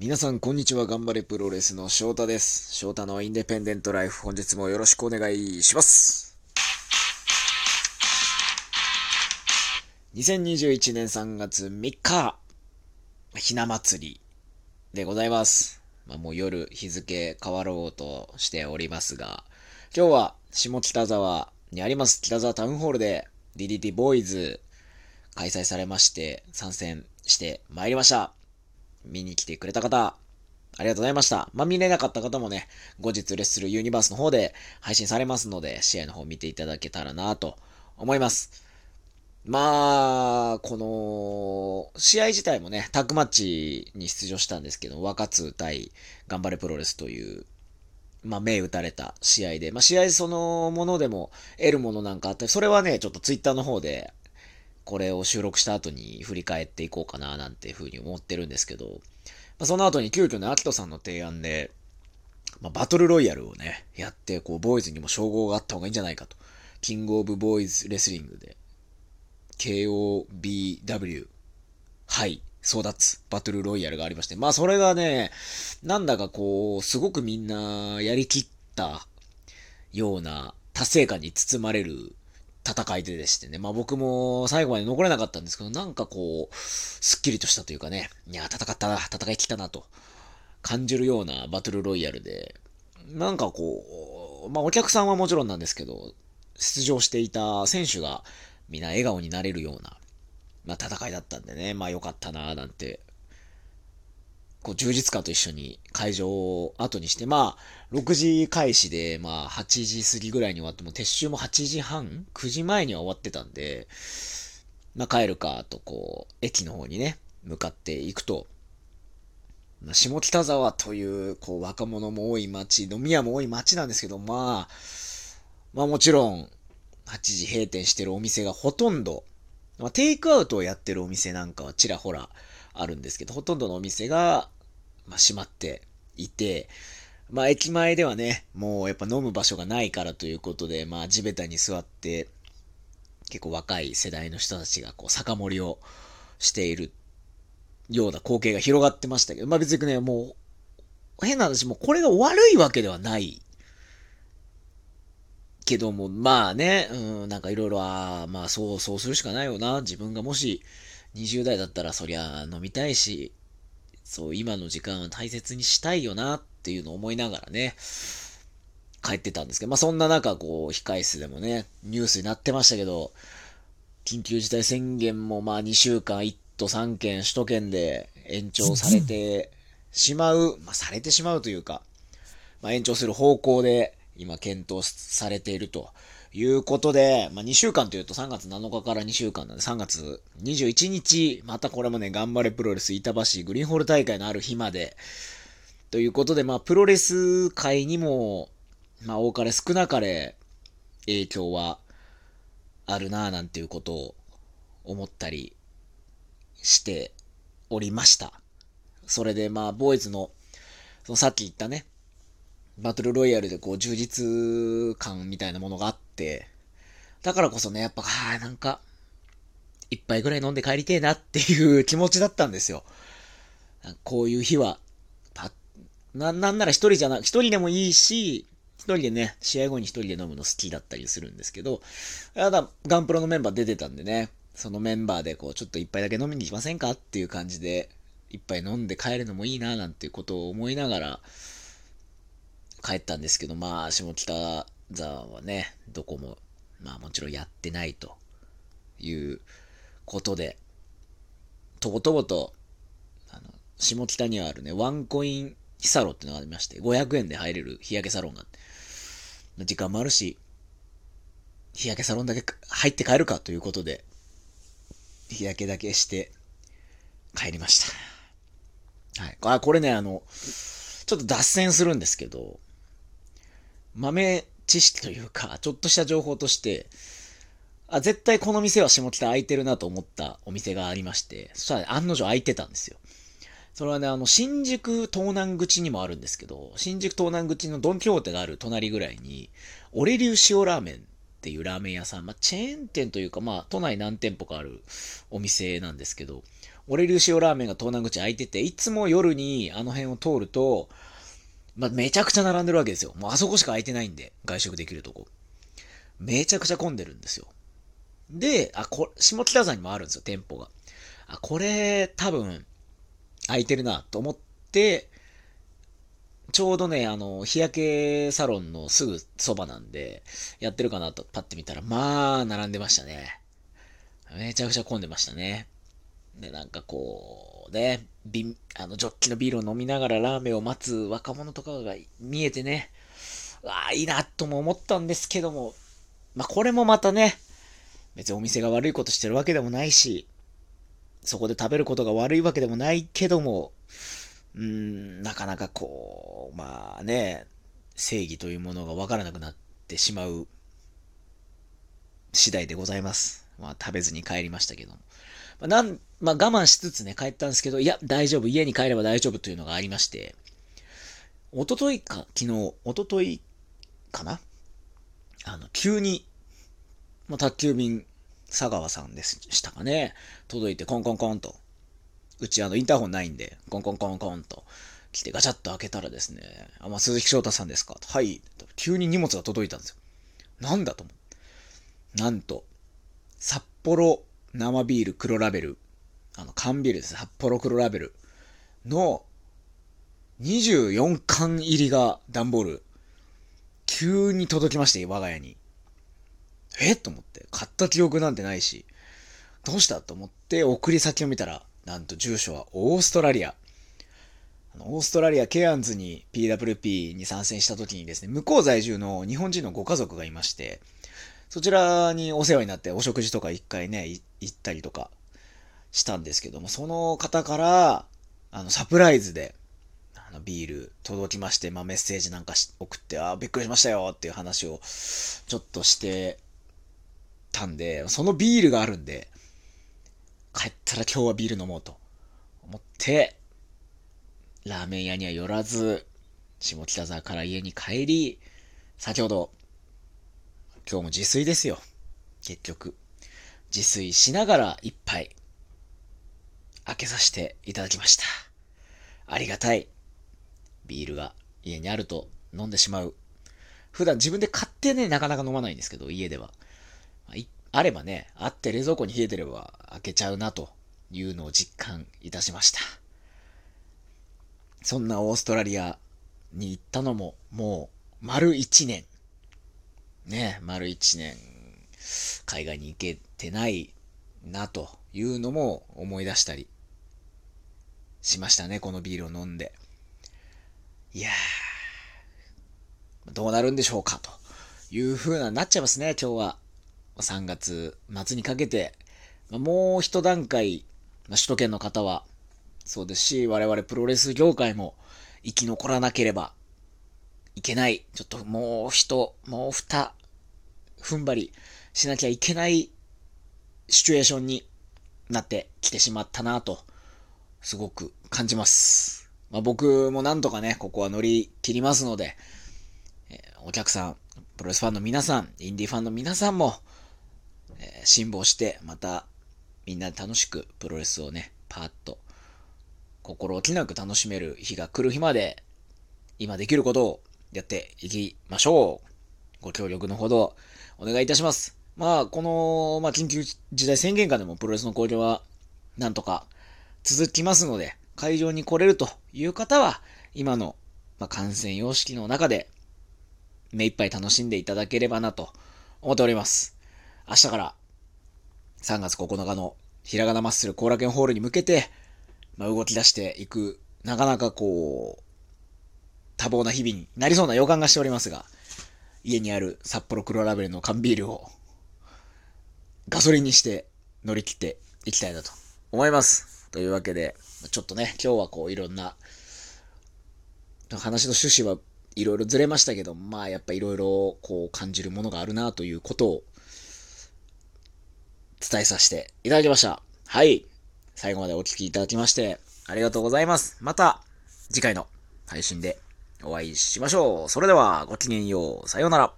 皆さん、こんにちは。頑張れプロレスの翔太です。翔太のインデペンデントライフ、本日もよろしくお願いします。2021年3月3日、ひな祭りでございます。まあ、もう夜日付変わろうとしておりますが、今日は下北沢にあります北沢タウンホールで DDT ボーイズ開催されまして参戦してまいりました。見に来てくれた方、ありがとうございました。まあ、見れなかった方もね、後日レッスルユニバースの方で配信されますので、試合の方見ていただけたらなと思います。まあ、この、試合自体もね、タッグマッチに出場したんですけど、若津対頑張れプロレスという、まあ、目打たれた試合で、まあ、試合そのものでも得るものなんかあって、それはね、ちょっとツイッターの方で、これを収録した後に振り返っていこうかななんていうふうに思ってるんですけど、まあ、その後に急遽ね、アキトさんの提案で、まあ、バトルロイヤルをね、やって、こう、ボーイズにも称号があった方がいいんじゃないかと。キングオブボーイズレスリングで、KOBW、はい、争奪、バトルロイヤルがありまして、まあそれがね、なんだかこう、すごくみんなやりきったような達成感に包まれる戦いででしてね。まあ僕も最後まで残れなかったんですけど、なんかこう、すっきりとしたというかね、いや、戦ったな、戦い切ったなと感じるようなバトルロイヤルで、なんかこう、まあお客さんはもちろんなんですけど、出場していた選手がみんな笑顔になれるような、まあ戦いだったんでね、まあ良かったな、なんてこう、充実感と一緒に会場を後にして、まあ、6時開始で、まあ、8時過ぎぐらいに終わっても、撤収も8時半 ?9 時前には終わってたんで、まあ、帰るか、と、こう、駅の方にね、向かっていくと、まあ、下北沢という、こう、若者も多い街、飲み屋も多い街なんですけど、まあ、まあもちろん、8時閉店してるお店がほとんど、まあ、テイクアウトをやってるお店なんかはちらほら、あるんですけど、ほとんどのお店が、まあ、閉まっていて、まあ、駅前ではね、もうやっぱ飲む場所がないからということで、まあ、地べたに座って、結構若い世代の人たちがこう、酒盛りをしているような光景が広がってましたけど、まあ別にね、もう、変な話、もうこれが悪いわけではない。けども、まあね、うん、なんかいろいろ、あまあそう、そうするしかないよな。自分がもし、20代だったらそりゃ飲みたいし、そう、今の時間は大切にしたいよなっていうのを思いながらね、帰ってたんですけど、まあそんな中、こう、控室でもね、ニュースになってましたけど、緊急事態宣言もまあ2週間1都3県、首都圏で延長されてしまう、まあされてしまうというか、まあ延長する方向で今検討されているということで、まあ、2週間というと3月7日から2週間なんで、3月21日、またこれもね、頑張れプロレス板橋グリーンホール大会のある日まで、ということで、まあ、プロレス界にも、まあ、多かれ少なかれ影響はあるなぁなんていうことを思ったりしておりました。それで、まあ、ボーイズの、そのさっき言ったね、バトルロイヤルでこう充実感みたいなものがあって、だからこそね、やっぱ、あなんか、一杯ぐらい飲んで帰りてえなっていう気持ちだったんですよ。こういう日は、パな、なんなら一人じゃな、一人でもいいし、一人でね、試合後に一人で飲むの好きだったりするんですけど、ただ、ガンプロのメンバー出てたんでね、そのメンバーでこう、ちょっと一杯だけ飲みに行きませんかっていう感じで、一杯飲んで帰るのもいいな、なんていうことを思いながら、帰ったんですけど、まあ、下北沢はね、どこも、まあもちろんやってないということで、とぼとぼと、あの、下北にあるね、ワンコインヒサロっていうのがありまして、500円で入れる日焼けサロンが、時間もあるし、日焼けサロンだけ入って帰るかということで、日焼けだけして帰りました。はい。あ、これね、あの、ちょっと脱線するんですけど、豆知識というか、ちょっとした情報として、あ、絶対この店は下北空いてるなと思ったお店がありまして、そしたら、案の定空いてたんですよ。それはね、あの、新宿東南口にもあるんですけど、新宿東南口のドンキホーテがある隣ぐらいに、オレ流塩ラーメンっていうラーメン屋さん、まあ、チェーン店というか、まあ、都内何店舗かあるお店なんですけど、俺流塩ラーメンが東南口開いてて、いつも夜にあの辺を通ると、まあ、めちゃくちゃ並んでるわけですよ。もうあそこしか空いてないんで、外食できるとこ。めちゃくちゃ混んでるんですよ。で、あ、こ、下北沢にもあるんですよ、店舗が。あ、これ、多分、空いてるな、と思って、ちょうどね、あの、日焼けサロンのすぐそばなんで、やってるかなとパッて見たら、まあ、並んでましたね。めちゃくちゃ混んでましたね。で、なんかこう、ね、ビあの、ジョッキのビールを飲みながらラーメンを待つ若者とかが見えてね、わあ、いいなとも思ったんですけども、まあ、これもまたね、別にお店が悪いことしてるわけでもないし、そこで食べることが悪いわけでもないけども、うーん、なかなかこう、まあね、正義というものがわからなくなってしまう次第でございます。まあ食べずに帰りましたけども。まあ、なん、まあ我慢しつつね、帰ったんですけど、いや、大丈夫、家に帰れば大丈夫というのがありまして、おとといか、昨日、おとといかな？あの、急に、もう宅急便、佐川さんでしたかね、届いてコンコンコンと、うちあの、インターホンないんで、コンコンコンコンと来てガチャッと開けたらですね、あ、まあ、鈴木翔太さんですか？はい。急に荷物が届いたんですよ。なんだと思う？なんと、札幌生ビール黒ラベル、あの、缶ビールです。札幌黒ラベルの24缶入りが段ボール、急に届きまして、我が家に。え？と思って。買った記憶なんてないし、どうした？と思って送り先を見たら、なんと住所はオーストラリア。オーストラリアケアンズに PWP に参戦した時にですね、向こう在住の日本人のご家族がいまして、そちらにお世話になってお食事とか一回ね、行ったりとかしたんですけども、その方から、あの、サプライズで、あの、ビール届きまして、まあ、メッセージなんか送って、あびっくりしましたよっていう話をちょっとしてたんで、そのビールがあるんで、帰ったら今日はビール飲もうと思って、ラーメン屋には寄らず、下北沢から家に帰り、先ほど、今日も自炊ですよ。結局。自炊しながら一杯、開けさせていただきました。ありがたい。ビールが家にあると飲んでしまう。普段自分で買ってね、なかなか飲まないんですけど、家では。あればね、あって冷蔵庫に冷えてれば開けちゃうなというのを実感いたしました。そんなオーストラリアに行ったのももう丸一年。ね、丸一年海外に行けてないなというのも思い出したりしましたね、このビールを飲んで。いやー、どうなるんでしょうかという風ななっちゃいますね、今日は。3月末にかけて、もう一段階、首都圏の方は、そうですし、我々プロレス業界も生き残らなければいけない。ちょっともう一、もう二、踏ん張りしなきゃいけないシチュエーションになってきてしまったなと、すごく感じます。まあ、僕もなんとかね、ここは乗り切りますので、えー、お客さん、プロレスファンの皆さん、インディファンの皆さんも、えー、辛抱して、また、みんなで楽しくプロレスをね、パーッと、心置きなく楽しめる日が来る日まで、今できることをやっていきましょう。ご協力のほど、お願いいたします。まあ、この、まあ、緊急事態宣言下でもプロレスの交流は、なんとか続きますので、会場に来れるという方は、今の、まあ、感染様式の中で、目いっぱい楽しんでいただければなと思っております。明日から3月9日のひらがなマッスル後楽園ホールに向けて、まあ、動き出していく、なかなかこう、多忙な日々になりそうな予感がしておりますが、家にある札幌黒ラベルの缶ビールをガソリンにして乗り切っていきたいなと思います。というわけで、ちょっとね、今日はこういろんな話の趣旨はいろいろずれましたけど、まあやっぱいろいろこう感じるものがあるなということを伝えさせていただきました。はい。最後までお聴きいただきまして、ありがとうございます。また、次回の配信でお会いしましょう。それでは、ごきげんよう。さようなら。